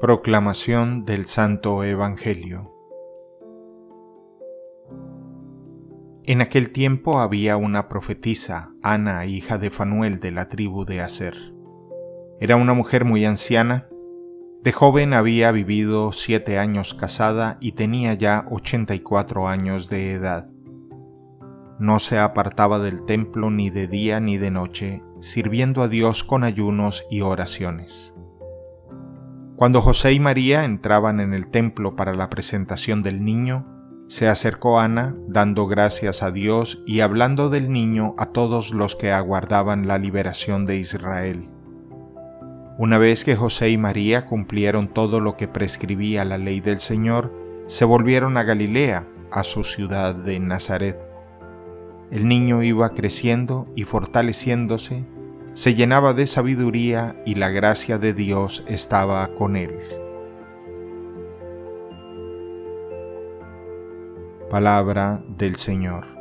Proclamación del Santo Evangelio En aquel tiempo había una profetisa, Ana, hija de Fanuel de la tribu de Aser. Era una mujer muy anciana. De joven había vivido siete años casada y tenía ya ochenta y cuatro años de edad. No se apartaba del templo ni de día ni de noche, sirviendo a Dios con ayunos y oraciones. Cuando José y María entraban en el templo para la presentación del niño, se acercó Ana, dando gracias a Dios y hablando del niño a todos los que aguardaban la liberación de Israel. Una vez que José y María cumplieron todo lo que prescribía la ley del Señor, se volvieron a Galilea, a su ciudad de Nazaret. El niño iba creciendo y fortaleciéndose, se llenaba de sabiduría y la gracia de Dios estaba con él. Palabra del Señor.